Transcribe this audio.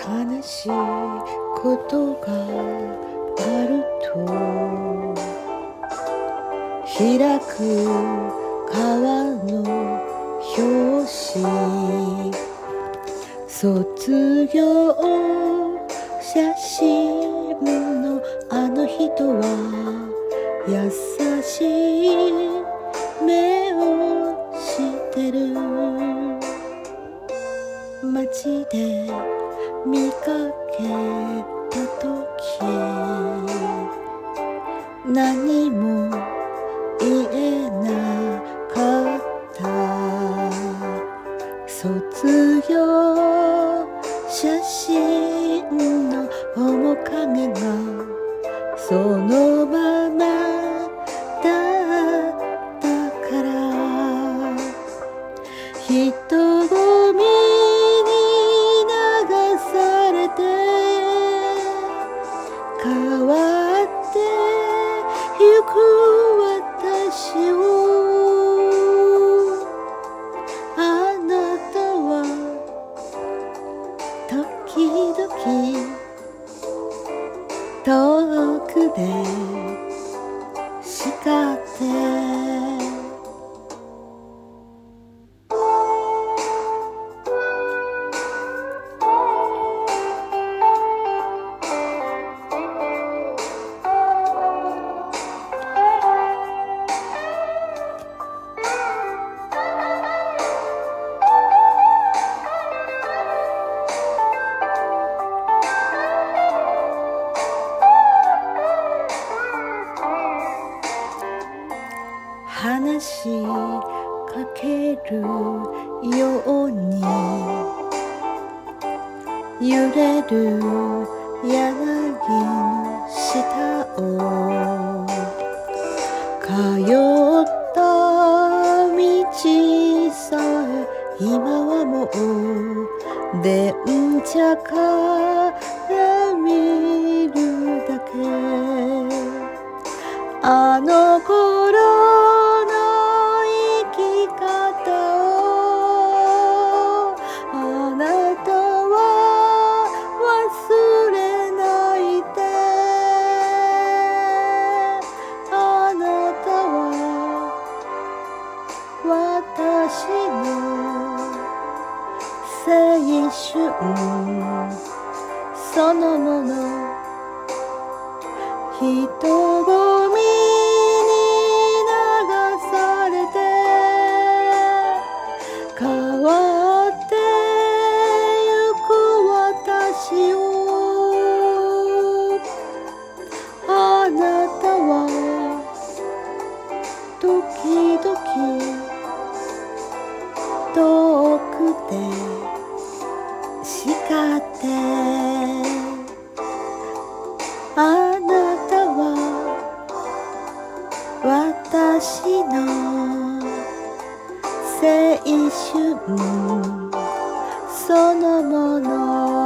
悲しいことがあると開く川の表紙。卒業写真のあの人は優しい見かけた時何も言えなかった。卒業写真の面影がそのまま遠くでしかけるように揺れる柳の下を通った道さえ今はもう電車か私の青春そのもの。人を遠くて叱って。あなたは私の青春。そのもの。